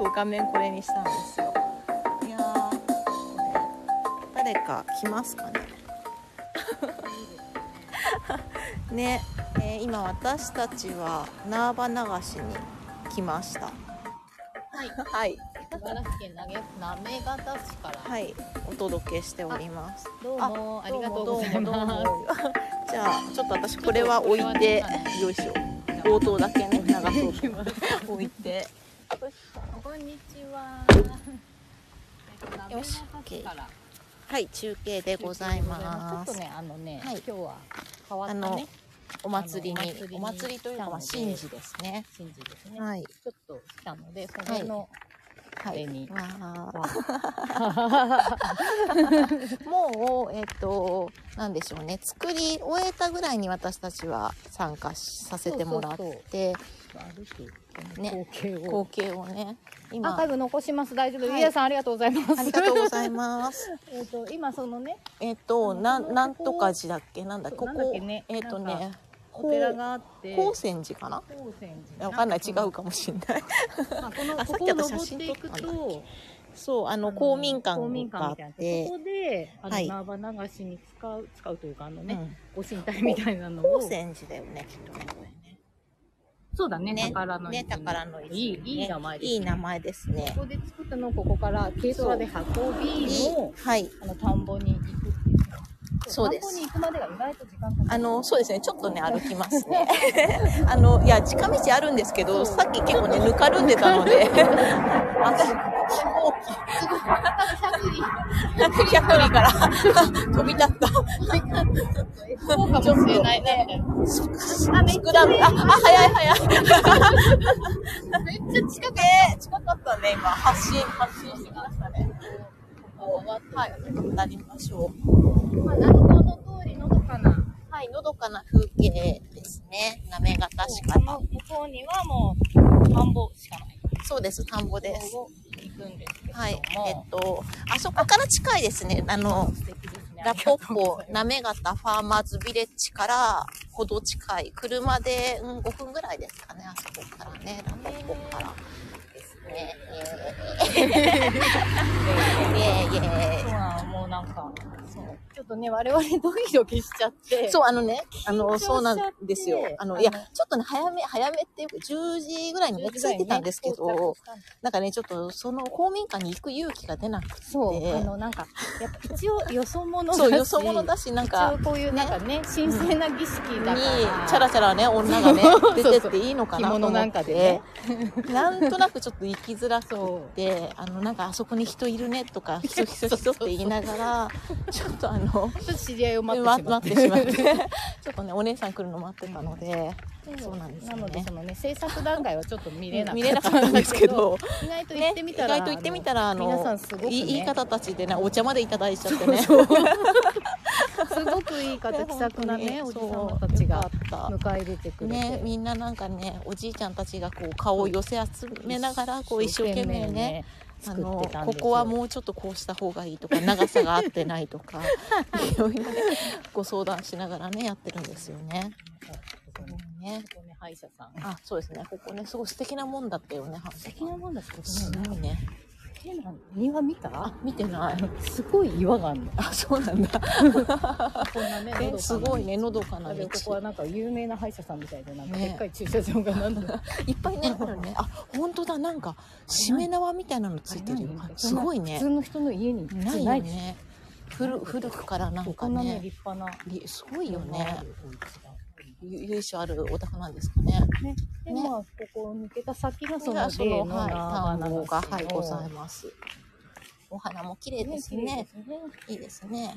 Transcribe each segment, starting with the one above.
そう画面これにしたんですよ。いやー。これ誰か来ますかね。ね、えー今私たちは縄場流しに来ました。はい。はい。茨城県投げ行方市から。はい。お届けしております。どうもありがとうございまもどうも。じゃあちょっと私これは置いてよいしょ。冒頭だけね流そうと 置いて。す。こんにちは。よし投げ方市からはい中継でございます。ちょっとねあのね、はい。今日は変わったね。お祭りにお祭りにお祭りというかまあ来たので神事ですね。神事ですね。はい。ちょっと来たのでそれの、はい。に。もうえっ、となんでしょうね。作り終えたぐらいに私たちは参加しさせてもらって。ね。の光景を。ね。アー今カイブ残します。大丈夫。はい。ゆうやさんありがとうございます。ありがとうございます。えっと今そのね。えっとなんなんとか寺だっけ？なんだここけね。えっとねお寺があって。宝泉寺かな？宝泉寺。わかんない。違うかもしれない。あこの あここ登っていくとそうあの公民館公民があっ館みたいな。てとこであはい。の縄場流しに使う使うというかあのね、うん。ご神体みたいなの宝を泉寺だよねきっとね。これねそうだねね宝のね宝の泉いいいい名前です、いい名前ですね。ここで作ったのをここから軽トラで運びのはい。あの田んぼに行くっていう。そうです。田んぼに行くまでが意外と時間かかる。あのそうですね。ちょっとね歩きますね。あのいや近道あるんですけどさっき結構ねぬかるんでたので 100里から飛び立ったそうかもしれないねあ、めっちゃ、あ、あ、早い早い。めっちゃ近くね、近かったね、今。発信、発信してきましたね。はい、渡りましょう。まあ、なるほど通りのどかなはい、のどかな風景ですね。なめがたしかこの向こうにはもう田んぼしかないそうです、田んぼです。くんですけれども、はい、えっと、あそこから近いですね。あの、ラポッポ、なめがたファーマーズビレッジからほど近い。車で、うん、5分ぐらいですかね、あそこからね。ラポッポからですね。イエーイ。イエーイ、イエーイ。もうなんかちょっとね我々ドキドキしちゃって。そう、あのね、あの、そうなんですよ。あの、いや、ちょっとね、早め、早めっていうか、10時ぐらいにね、着いてたんですけど、なんかね、ちょっと、その公民館に行く勇気が出なくて、そうあのなんかやっぱ一応よそ者だしそう、よそ者だし、なんか、こういうなんかね神聖な儀式だから、に、チャラチャラね、女がね、出てっていいのかなと思って。なんかでなんとなくちょっと行きづらくて、あの、なんか、あそこに人いるねとか、人、人、人って言いながら、ちょっとあの、ちょっと知り合いを待ってしまって。ちょっとね、お姉さん来るの待ってたので、そうなんですよね。なのでそのね制作段階はちょっと見れなかったんですけど、意外と行ねってみたら、意外と行ってみたら、あの、皆さんすごく、ね、いいい方たちでね、お茶までいただいちゃってね。すごくいい方気さくなねおじさまたちが迎え入れてくたれて、ね、みんななんかね、おじいちゃんたちがこう顔を寄せ集めながら、こう一生懸命ね、あ作っのてたんですよここはもうちょっとこうした方がいいとか長さが合ってないとかいろいろねご相談しながらねやってるんですよね。ねねここね歯医者さんあそうですねここねすごい素敵なもんだったよね。素素敵なもんだけどすねごいね。変な庭見た？あ見てない。すごい岩があるのあそうなんだ。こんなねえすごいねのどかな道。ここはなんか有名な歯医者さんみたいでなんかねでっかい駐車場がなんだ いっぱいねあるね。あ本当だなんかしめ縄みたいなのついてるよ。すごいね普通。の人の家にないね。古古くからなんかこんなねね立派なりすごいよね。由緒あるお宅なんですかね。ねでねまあここを抜けた先がそのそのはい長田んぼが流しのはいございます。お花も綺麗ですね。いいですね。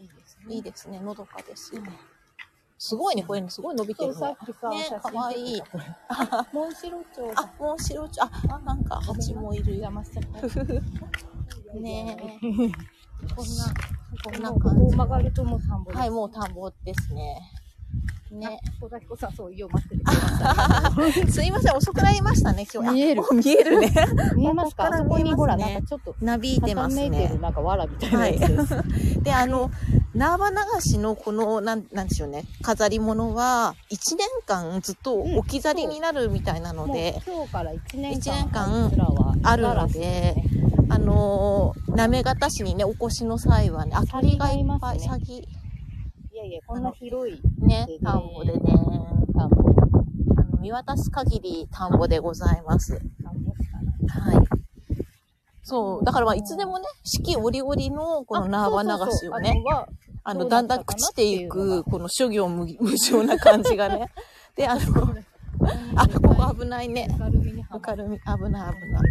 いいですいいですね。のどかです。すごいね、これすごい伸びてるね。ねかわいい モンシロチョウあ、もう白ちゃん、あ、なんか蜂もいるよ。邪魔しちゃった。ね こんな、こんな感じ。を曲がるともう田んぼですはい、もう田んぼですね。ね。ね、小田彦さん、そう、よう待って。すいません、遅くなりましたね、今日。あ見える見えるね。見えますか？ここにほら、なんかちょっと、なびいてますね。なんか藁みたいなやつです。で、あの、縄流しのこの、なん、なんでしょうね、飾り物は、1年間ずっと置き去りになるみたいなので、今日から1年間一年間あるのであのー、行方市にね、お越しの際はね、あ、鳥がいっぱい、ササギ、いやいやこんな広いねで、田んぼでね、田んぼあの見渡す限り田んぼでございます。田んぼしかないはい。そう。だからまあ、いつでもね、四季折々のこの縄流しをね、ああの、だんだん朽ちていく、この諸行無無常な感じがね。で、あの、あ、ここ危ないね。ぬかるみ危ない危ない。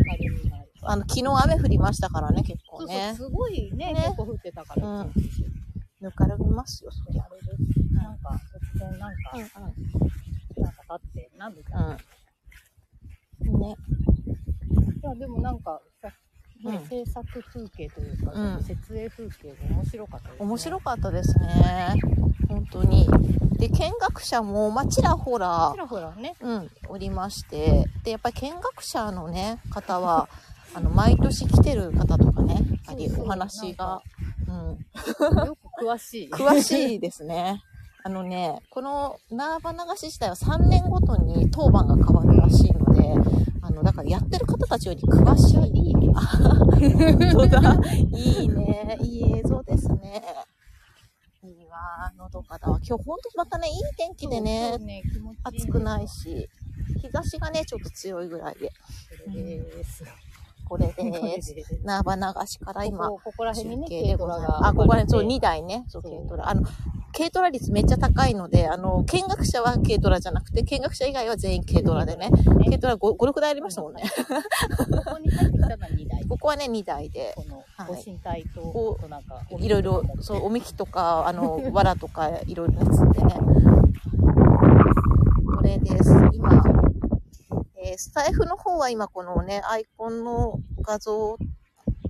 あの、昨日雨降りましたからね、結構そうね。そうすごいねね結構降ってたからうん。ぬかるみますよ、そりゃ。なんか突然なんかうんなんか立ってなみたいなうん。ね。いやでもなんかさうん制作風景というか、うん設営風景が面白かったです、ね。面白かったですね。本当に。で、見学者も、まあ、ちらほらち、らほらね。うん、おりまして、で、やっぱり見学者のね、方は、あの、毎年来てる方とかね、やっぱりお話が、うん、よく詳しい。詳しいですね。あのね、この縄流し自体は3年ごとに当番が変わるらしいので、あの、だからやってる方たちより詳しい。いいね。本当だ。いいね。いい映像ですね。いいわ。のどかだわ。今日本当またね、いい天気でねね暑くないし、日差しがね、ちょっと強いぐらいで。です。これで。ですす縄流しから今、ここら中辺にね、継でございます。があ、ここら辺、そう、分か2台ね。そう、軽トラ。あの、軽トラ率めっちゃ高いので、あの、見学者は軽トラじゃなくて、見学者以外は全員軽トラでね。軽トラ5、5 6台ありましたもんね。ここに入ってきたのは2台。ここはね、2台で。このはいご神体と、なんか、いろいろ、そう、おみきとか、あの、藁とか、いろいろね、積んでね。これです。今、えースタイフの方は今このね、アイコンの画像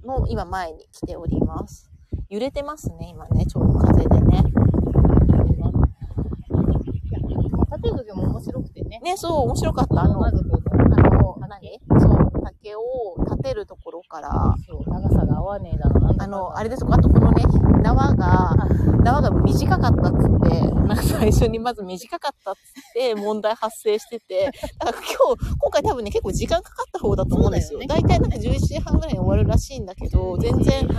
の今前に来ております。揺れてますね、今ね、ちょうど風でね。立てる時も面白くてね。ね、そう、面白かった。あの、あまずこの、何？そう、竹を立てるところから、の、そう、長さが合わねえだろうな。あの、あれですか、あとこのね、縄が、縄が短かったっつって、なんか最初にまず短かったっつって 問題発生してて、だから今日、今回多分ね、結構時間かかった方だと思うんですよ。大体なんか11時半ぐらいに終わるらしいんだけど、全然、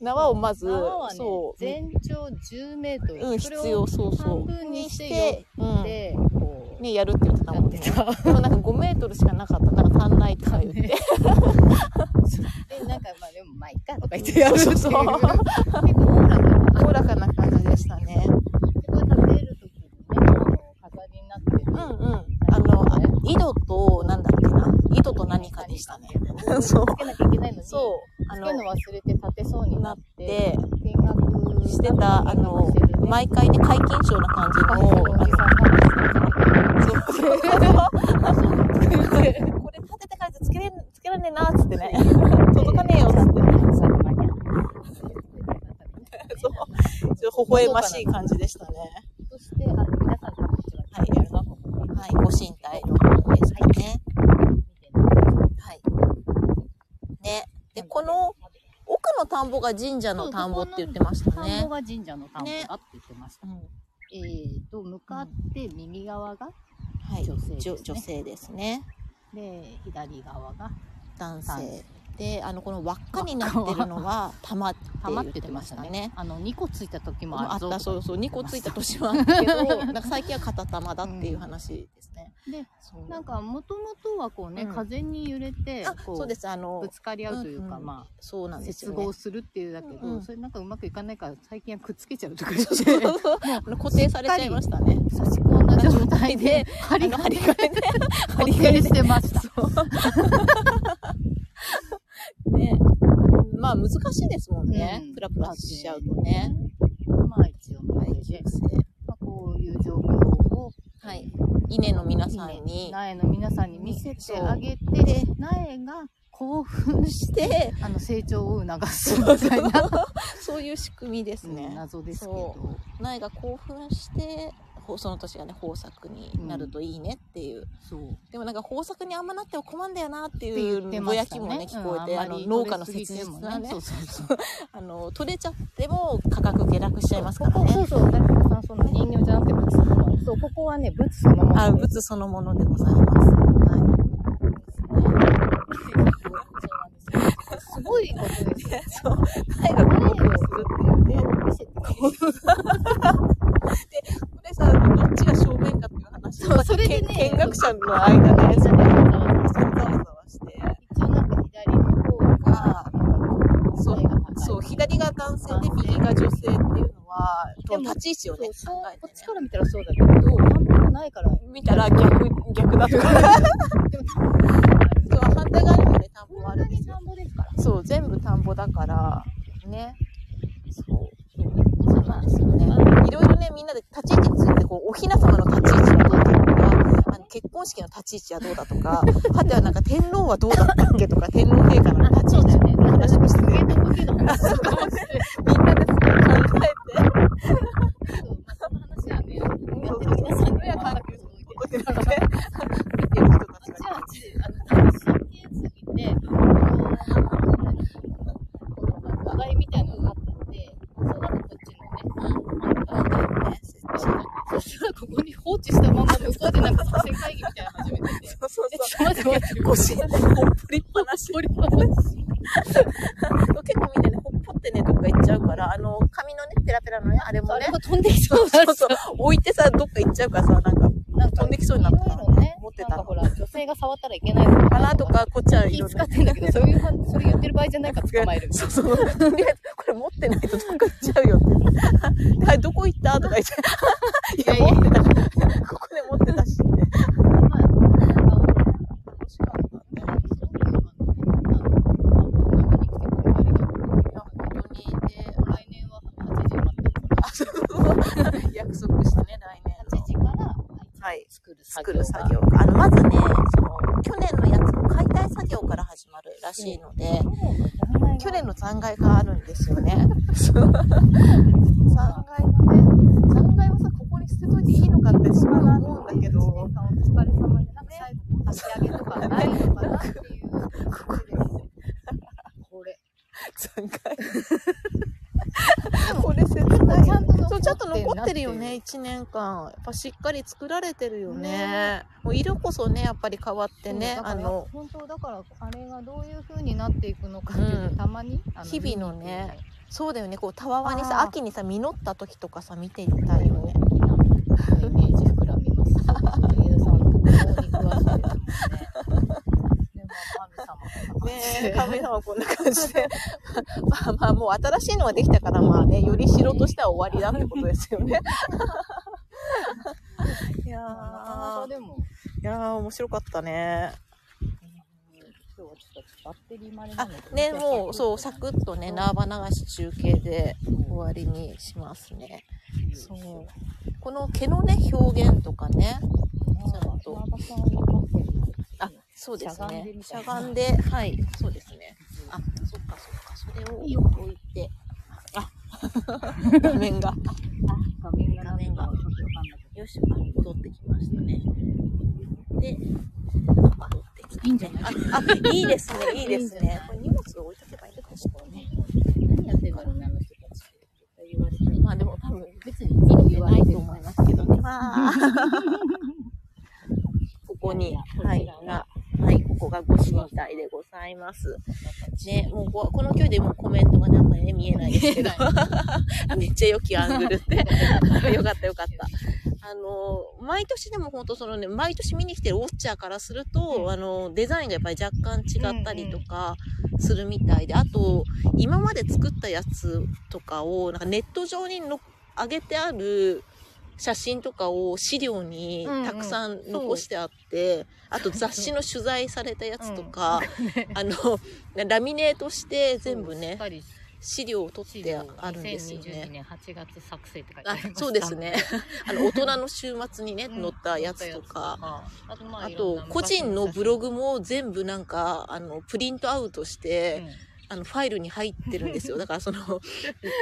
縄をまず、ねそう、全長10メートル。うん、必要、そうそう。半分にしてうん。ね、やるって言ってたもんね。でもなんか5メートルしかなかったから足んないとか言って。で、なんかまあでもまあいっかとか言ってやるう。そうそう結構オーラが。おおらかな感じでしたね。これ食べるときにね、飾りになってる。うんうん。あの、あ井戸と、なんだっけな？井戸と何かでしたね。そうつけなきゃいけないのに、そう。あのつけ、るの忘れて立てそうになって、で、見学してた、あの、毎回ね、皆勤賞な感じの、あの、そうそうそう。これ立ててからつけれん、つけらんねえな、つってね。届かねえよ、つって。そう。ちょっと微笑ましい感じでしたね。そして、あの皆さん多分一番興味あるのはい、ご神体の方でしたね。はい。ね。で、この奥の田んぼが神社の田んぼって言ってましたね田んぼ。が神社の田んぼだって言ってました。うん。えーと、向かって右側が、はい。女性ですね女女性ですね。で、左側が男男性。で、あの、この輪っかになってるのは玉って言ってましたたね。。あの、2個ついた時もあった、そうそう、2個ついた年もあったけど、なんか最近は片玉だっていう話ですね。で、そうなんか、もともとはこうね、うん風に揺れてそうです、あのぶ、つかり合うというか、うんうんまそうなあ、んですよ、ね。接合するっていうだけど、うんうんそれなんかうまくいかないから、最近はくっつけちゃうとか言って、固定されちゃいましたね。差し込んだ状態で、針金で、固定してました。ね。まあ難しいですもんね。うんプラプラしちゃうとね。まあ一応、こはいまあ、こういう状況を、はい。稲の皆さんに、苗の皆さんに見せてあげて、で苗が興奮し、して、あの成長を促すみたいな、そういう仕組みですうんね。謎ですけそど。苗が興奮して、ほその年がね豊作になるといいねっていう、そう。でもなんか豊作にあんまなっても困んだよなっていうぼやきもね。ね聞こえて、うんあの農家の切実なねそうそうそう。あの取れちゃっても価格下落しちゃいますからねここそうそう。だからさ、その人形じゃなくて仏そのもの。そう、ここはね、仏そのもの。あ物そのものでございます、はいすごいことですよ。そう絵がこうするっていうね見せてこ れさどっちが正面かっていう話そうそれでね見見学者の間で一ざわざわして応なんか左の方が、そうそう左が男性で右が女性っていうのはでも立ち位置をねそう、ねこっちから見たらそうだけど、田んぼがないから。見たら逆逆だとかそう反対側にもね田んぼがあるんですよ田んぼですから。そう全部田んぼだからねそうなんですよねいろいろねみんなで立ち位置についてこうお雛様の立ち位置はどうだとかあの結婚式の立ち位置はどうだとか はてはなんか天皇はどうだったっけとか天皇陛下の立ち位置ね。の話もしてて。みんなですごい考えてその話はね、やってる皆さんには全く届いてここで見てる人たちがあの、真剣すぎて、この、この土台みたいなのがあったんで、そうなんかこっちのね、あの、ねそしたらここに放置したまま向こうでなんか作戦会議みたいなの始めてて。そうそうえ、そうちょっと待って待って。腰ほっぽりっぱなし掘りっぱなし。結構みんなねほっぽってねどっか行っちゃうからあの紙のねペラペラのねあれもねあれが飛んできそうだそうそう置いてさどっか行っちゃうからさなんかなんか飛んできそうになったいろいろね、持ってたの。なんかほら、女性が触ったらいけない。のかなとかこっちは気使ってんだけど、そういうは、それ言ってる場合じゃないから捕まえる。そうそう。とりあえず、これ持ってないとどっちゃうよって。はい、どこ行った。とか言って。いや、持ってた。ここで持ってた。し。まあ、なんか楽しかった。ね。いや、本当に。で、来年は8時まで。あ、そうそう。約束して作る作業が。あの、まずね、その、去年のやつの解体作業から始まるらしいので、去年の残骸があるんですよね。1年間。やっぱしっかり作られてるよね。もう色こそね、やっぱり変わってね、あの、本当だから、あれがどういう風になっていくのかっていうのうんたまに、あ日々のねそうだよね、こう、たわわにあさ、ー秋にさ、実った時とかさ、見ていきたいよね。大きなイメージ膨らみます。そうそう家田さんのことに詳しいですもんね。でも神様が ねえ、神様はこんな感じで。まあまあ、もう新しいのができたから、まあね、より城としては終わりだってことですよね。いやー、でも、いやー、面白かったね。今日はちょっとバッテリーまでなあので、ね、もう、そう、サクッとね、縄場流し中継で終わりにしますね。そう。この毛のね、表現とかね。ちゃんとそうですねしゃがんで、はい、そうですね。あ、そっかそっか、それを置いて。あ、画面が。あ、画面が画面がよし、あ戻ってきましたね。で、戻ってきた。ど。いいんじゃない？あ、あ、いいですね、いいです。ねこれ荷物を置いとけばいいのかしらね。何やってんだろうね、あの人たち言われてる。まあでも多分、別に見てないと思いますけどね。まあ、ここに、はい、が、はい、ここがご神体でございます。ね、もうここの距離でもうコメントがね、あんまりね、見えないですけど。めっちゃ良きアングルって。よかったよかった。あの、毎年でも本当そのね、毎年見に来てるウォッチャーからすると、うんあの、デザインがやっぱり若干違ったりとかするみたいで、あと、今まで作ったやつとかを、なんかネット上にの上げてある写真とかを資料にたくさん残してあって、あと雑誌の取材されたやつとか、あの、ラミネートして全部ね、資料を取ってあるんですよね。2022年8月作成って書いてあ。そうですね。あの、大人の週末にね、うん。載ったやつとか、あと、個人のブログも全部なんか、あの、プリントアウトして、あのファイルに入ってるんですよ。だからその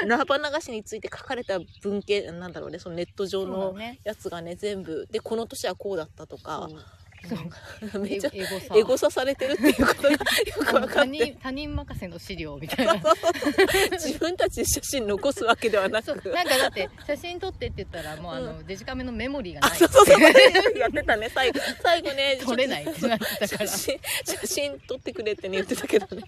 ナーパ流しについて書かれた文献なんだろうねそのネット上のね。やつがね全部。でこの年はこうだったとか。そう。めっちゃエゴサ。されてるっていうことがよく分かって。人他人任せの資料みたいな。自分たちで写真残すわけではなく。なんかだって写真撮ってって言ったらもうあの、デジカメのメモリーがあない。そうそうそう。やってたね。最後最後ね撮れないってなってたから。写真写真撮ってくれってね言ってたけどね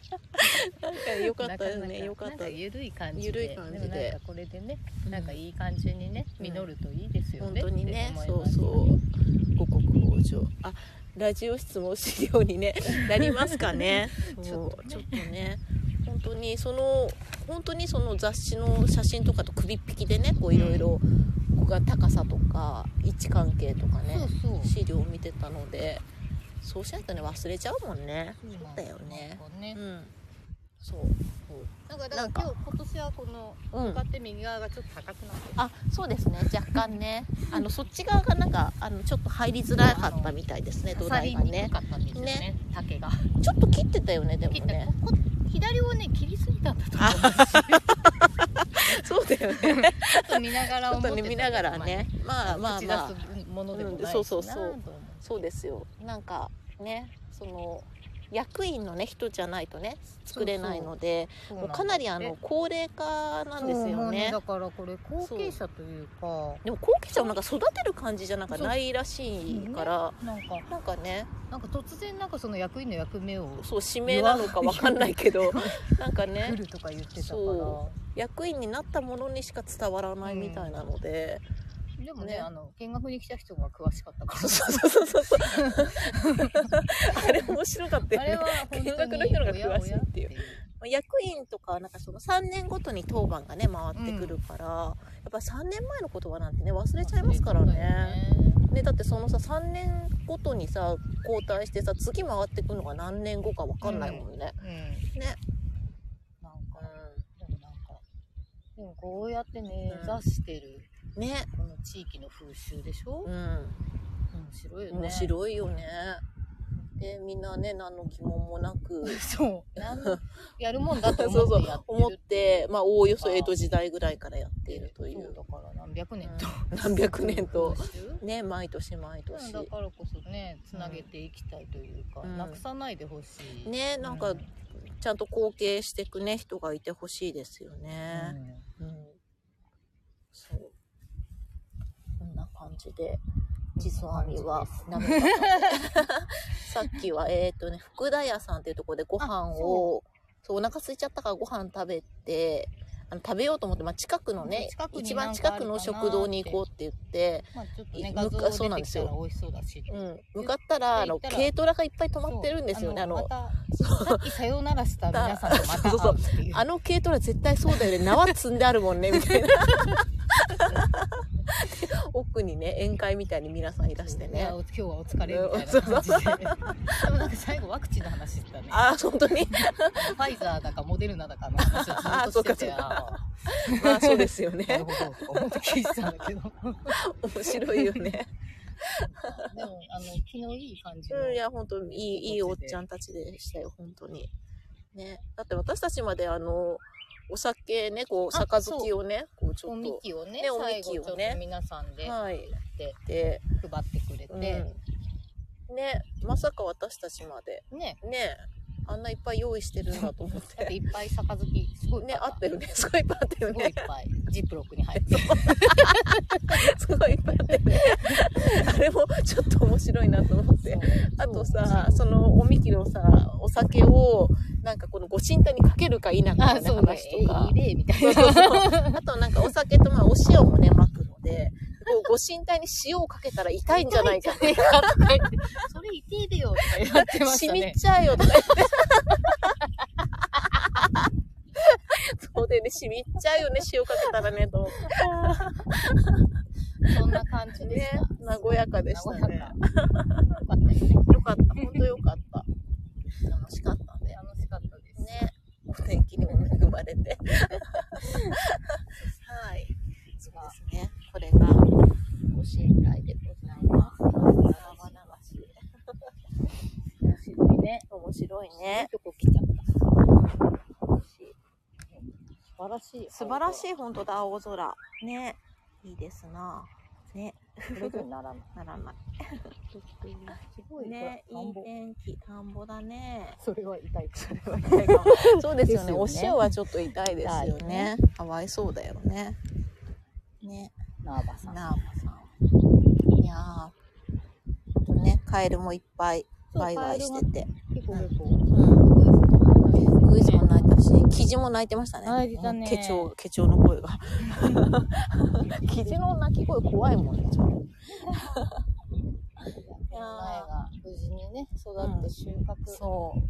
なんかよかったですね。なかった。なんか緩い感じで。緩い感じで。これでね、うん。なんかいい感じにねうん実るといいですよ本ね、当にね。そうそう。五穀豊穣あラジオ室も資料にね なりますかね。ちょっとね。ちょっとね。本当にその本当にその雑誌の写真とかと首っ引きでねこういろいろここが高さとか位置関係とかね資料を見てたのでそうしないとね忘れちゃうもんね。そうだよね。ね。うんそう。なんかだかか。ら今日今年はこのうん。向かって右側がちょっと高くなってる、あそうですね。若干ね。あのそっち側がなんかあのちょっと入りづらかったみたいですね。土台がね。ね。ね。竹が。ちょっと切ってたよねでもね。ここ左をね切りすぎたんだと思うそうだよね。ちょっと見ながら思ってた見ながらね。まあまあ口まあものでもないしなうんそうそうそう。そうですよ。なんかねその役員のね人じゃないとね作れないのでもうかなりあの高齢化なんですよね。うだ。からこれ後継者というか。でも後継者をなんか育てる感じじゃなんかないらしいからなんか。なんかね。なんか突然なんかその役員の役目をそう指名なのかわかんないけど なんか来ねるとか言ってたから。そ役員になったものにしか伝わらないみたいなので、でもねね。あの見学に来た人が詳しかったから。そうそうそうそう あれ面白かったよね。見学の人が詳しいっていう。役員とかなんかその3年ごとに当番がね回ってくるから、やっぱ3年前の言葉なんてね忘れちゃいますからね。よね。だってそのさ3年ごとにさ交代してさ次回ってくるのが何年後か分かんないもんね、うん。ね。なんかでもなんかでもこうやってねうん。座してるね。この地域の風習でしょ？うん。面白いよね。面白いよね。でみんなね何の疑問もなく。そう。やるもんだと思ってやってる 思ってまあおおよそ江戸時代ぐらいからやっているという。だから何百年と、うん。何百年と。ね毎年毎うん年だからこそねつなげていきたいというか、うん。なくさないでほしい。ねなんかうん。ちゃんと後継していくね人がいてほしいですよね。うん、そう感じで実はみは さっきはえっ、とね福田屋さんっていうところでご飯をそうお腹空いちゃったからご飯食べてあの食べようと思って、まあ、近くのね一番近くの食堂に行こうって言って、まあちょっとねい画像そうなんですよ。うだし、うん、向かったらあの軽トラがいっぱい止まってるんですよね。あのさっきさよならした皆さんとまたそうそう。あの軽トラ絶対そうだよね。縄積んであるもんねみたいな。奥にね宴会みたいに皆さんいらしてね。今日はお疲れみたいな感じで。でもなんか最後ワクチンの話たねああ本当にファイザーだかモデルナだかの話をずっとしててああ まあそうですよーなねるほど。思って聞いてたんだけど。面白いよね。でもあの気のいい感じの。うんいや本当にいいいいおっちゃんたちでしたよ本当に。ね。だって私たちまであのお酒ねこうあ杯をねこうちおみょっと。きをねねおみ最きをね。皆さんでやはいで、配ってくれて、うん、ねまさか私たちまで。ね。ねあんないっぱい用意してるんだと思っだっていっぱい杯すごいねあったよねすごいいっぱいあったよすごいいねっぱいジップロックに入ってすごいいっぱいあったよねあれもちょっと面白いなと思ってあとさそのおみきのさお酒をなんかこのご神体にかけるか否かのねあそうね話とかいいみたいなあとなんかお酒とまあお塩もね巻くのでこうご神体に塩をかけたら痛いんじゃないかってそれ痛いでよとかやってまし染みたね。っちゃうよとか言ってそうでね。染みっちゃうよね塩かけたらねと そんな感じでしねた、和やかでしたね。かよか。ったよねよかった。本当よかった楽しかったね楽しかったですねお天気にも恵まれてはいそうですねこれがご神体でございます生流し面白いね面白いいいねとこ来ちゃったらしい。素晴らしい、本当だ、青空。ね。いいですな。ね。ならない。ならない。すごいね、いい天気、田んぼだね。それは痛い。それは痛いかも そうですよね。お塩はちょっと痛いですよね。かわいそうだよね。ね。ナーバさん。なあばさん。いやー。ほんとね、カエルもいっぱい、ワイワイしてて。結構結構。うん。ウグイスも鳴いたし、キジも鳴いてましたね。鳴いてたねケチョウ、ケチョウの声が。キジの鳴き声怖いもんね、ちょっと。苗が無事にね、育って収穫、そう。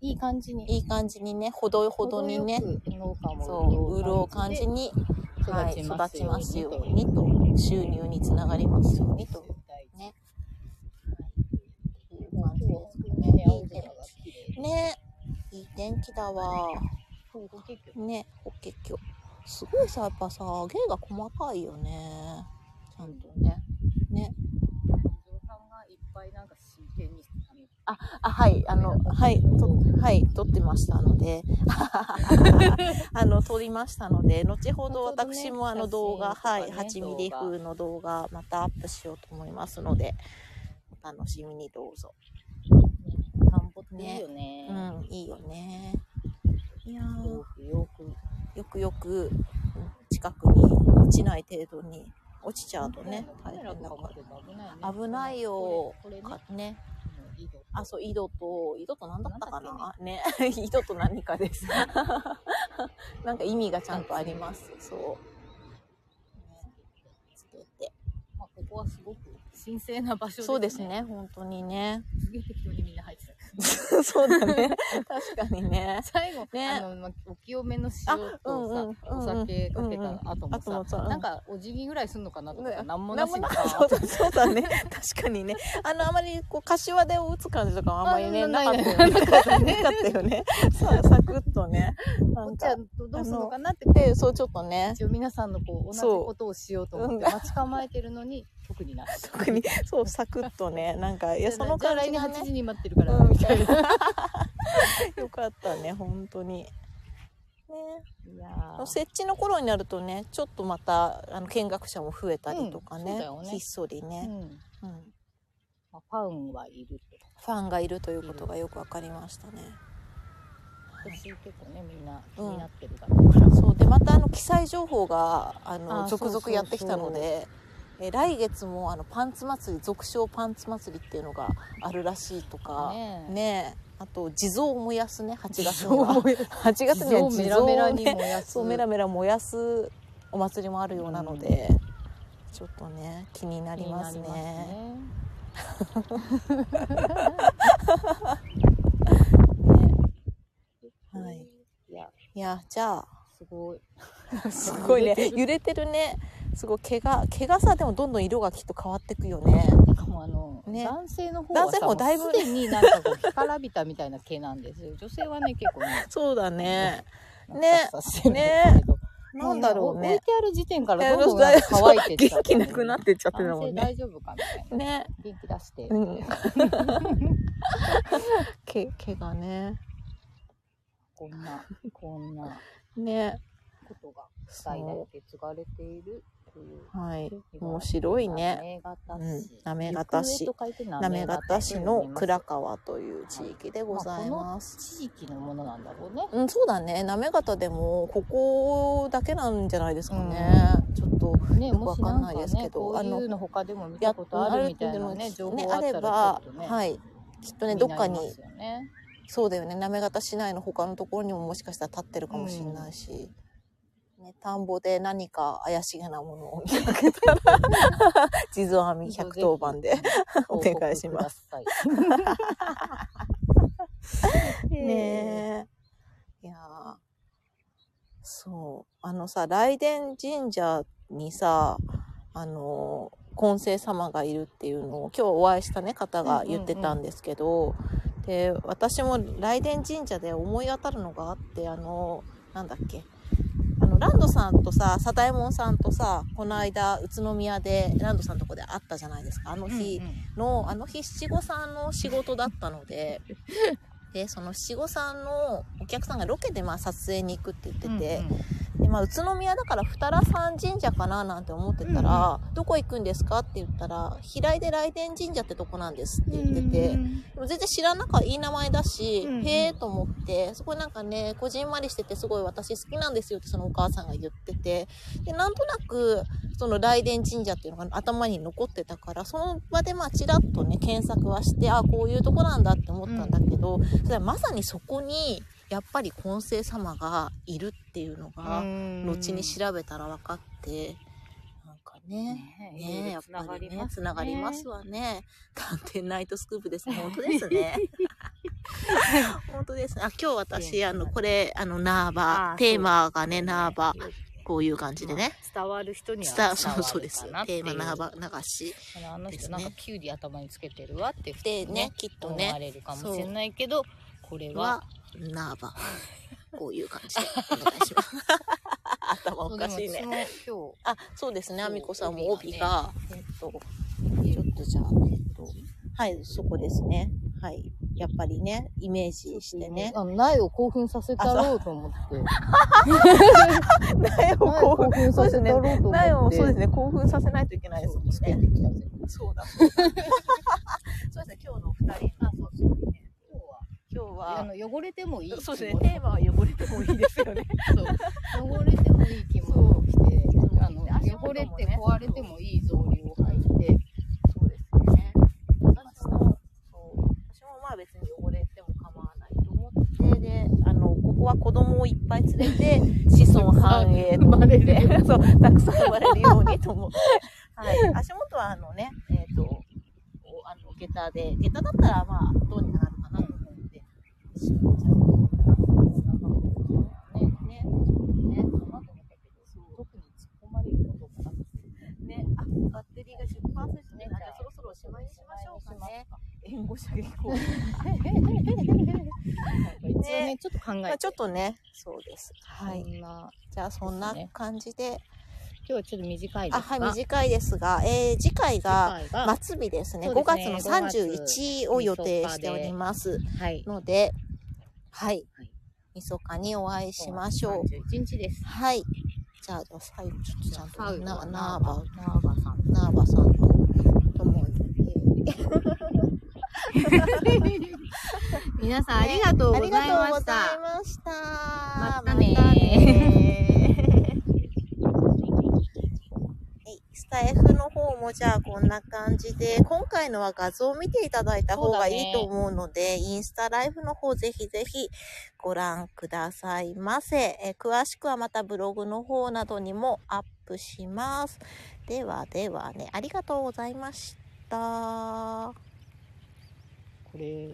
いい感じに。いい感じにね、ほどほどにね、農家もそう、潤う感じに、はい、育育ちますすよようにと、収入につながりますようにと。ね。ね。いい天気。だわ。ね、法華経。すごいさ、やっぱさ、芸が細かいよね。ちゃんとね。ね。おさんがいっぱいなんか真剣に、あ、はい、あの、はい、と、はい、撮ってましたので、あの、撮りましたので、後ほど私もあの動画、はい、8ミリ風の動画、またアップしようと思いますので、お楽しみにどうぞ。田んぼっていいよね。うん、いいよね。いやーよくよく。よくよく、うん近くに落ちない程度に、落ちちゃうとね、大変だか危ないね。ら。危ないよ。これね、かね。あ、そう、井戸と、井戸と何だったかな？ね。井戸と何かです。なんか意味がちゃんとあります。そう。ね、つけて。まあ、ここはすごく神聖な場所ですね。そうです。ね、本当にね。すげえ適当にみんな入ってた。そうだね。確かにね。最後、ねあの、まあ、お清めの塩とさ、あうんうんお酒かけた後もさ、さ、うんなんかお辞儀ぐらいすんのかなとか、ねなんもなしそうだそうだね。確かにね。あの、あまり、こう、柏手を打つ感じとかもあんまりね、あなかったよね。なかったよね。さサクッとね。なんかこっちは、どうするのかなって、で、そう、ちょっとね。一応皆さんのこう同じそうことをしようと思ってうん待ち構えてるのに、特になし。特に、そう、サクッとね。なんか、いや、そのじゃあ来年感じがね8。時に待ってるから、うんみたいな。よかったね、本当に。ね。いやー設置の頃になるとね、ちょっとまた、あの、見学者も増えたりとかうんね。ひっそりうね、んうん。まあ、ファンはいる。ファンがいるということがよくわかりましたね。私結構ね、みんな気うんになってるだろうから。そうでまたあの記載情報があのあ続々やってきたのでえ来月もあのパンツ祭り俗称パンツ祭りっていうのがあるらしいとかねえ。ねえ。あと地蔵を燃やすね8月地には。蔵を燃や8 月には地メラメラ蔵をね。に燃やす。そうメラメラ燃やすお祭りもあるようなので、ちょっとね気になりますね。ね。ね。はい、いや、じゃあ。すごい。すごいね。揺れてるねすごい毛が毛がさでもどんどん色がきっと変わってくよね。もあの、ね。男性の方は男性さ、もだいぶすでになんかこう、干からびたみたいな毛なんですよ。女性はね、結構ね、そうだね。ね。ささしてるんですけどなんだろうも置いねてある時点からどんどん乾いてっちゃ元気なくなってっちゃってたもんね。大丈夫かみたいな。ね。元気出して。うん。毛毛がね。こんな、こんなね。ことが代々受け継がれているという。はい面白いね行方市。うん行方市行方と書いて行方市の倉川という地域でございます、地域のものなんだろうね。うん、そうだね。行方でも、ここだけなんじゃないですかね。ちょっと、ね、よくわかんないですけね、どこういうの他でも見たことあるみたいなね、情報ああればはい。きっとね、どっかにそうだよね。行方市内の他のところにももしかしたら立ってるかもしれないし。ね、田んぼで何か怪しげなものを見かけたら、地蔵編み110番で。お願いします。ねえ。いやーそう。あのさ、雷電神社にさ、あの、根性様がいるっていうのを今日お会いしたね、方が言ってたんですけど、で、私も雷電神社で思い当たるのがあって、あの、なんだっけ？あの、ランドさんとさ、佐田右衛門さんとさ、この間、宇都宮で、ランドさんのとこで会ったじゃないですか。あの日、うんうんの、あの日七五三の仕事だったので、でその七五三のお客さんがロケでまあ撮影に行くって言ってて、うんうんでまあ、宇都宮だから二良山神社かななんて思ってたら、どこ行くんですかって言ったら平井で雷電神社ってとこなんですって言ってて、うんでも全然知らなかったいい名前だし、うんうん。へえと思ってそこなんかねこじんまりしててすごい私好きなんですよってそのお母さんが言っててでなんとなくその雷電神社っていうのが頭に残ってたからその場でまあちらっとね検索はしてあこういうとこなんだって思ったんだけど、それはまさにそこにやっぱり金星様がいるっていうのが、後に調べたら分かってなんかねねえやっぱりねつながりますわね。探偵ナイトスクープです本当ですね。本当ですね。あ今日私あのこれあのナーバあテーマがねナーバこういう感じでね。まあ伝わる人には伝わ伝わるそうそうです。テーマナーバ流し。あの人なんかキュウリ頭につけてるわって普通でねきっと思ねわれるかもしれないけどこれははナーバ こういう感じで。お願いします。頭おかしいね。あそうですね。あみこさんも帯帯が。えっとちょっとじゃあえっとはいそこですね。はい。やっぱりねイメージして今日ねあの苗を興奮させたろうと思って。苗を興奮。させたろうと思って。苗をそうですね。興奮させないといけないですもんね。そうだそうだ。そうですね。今日の二人あそうそうね今日は今日はあの汚れてもいいそうですねテーマは汚れてもいいですよね。そう。汚れてもいい着物を着てあのね汚れて壊れてもいい草履を履いて。そうですね。私も、そう。私もまあ別に汚れても構わないと思って、で、あの、ここは子供をいっぱい連れて、子孫繁栄と思って、そう、たくさん生まれるようにと思って、はい。足元はあのね、えっ、と、おあの、下駄で、下駄だったらまあ、どうにかバッテリーが10%です。ね。あじゃあそろそろおしまいにしましょうかね。援護射撃行為。一応ね。ちょっと考えて、まあちょっとね、そうです。はい。じゃあそんな感じで、今日はちょっと短いですあ、はい、短いですが、えー、次回が末日ですね。5そうですね。月の31を予定しておりますので、はいはい。みそかにお会いしましょう。31日ですはい。じゃあ、最後ちょっとちゃんとな、ナーバ、ナーバさんナーバさんと共に。皆さんありがとうございまありがとうございしたました。またねーはいスタイフの方もじゃあこんな感じで、今回のは画像を見ていただいた方がいいと思うので、インスタライフの方ぜひぜひご覧くださいませ。えー詳しくはまたブログの方などにもアップします。ではではね、ありがとうございました。これ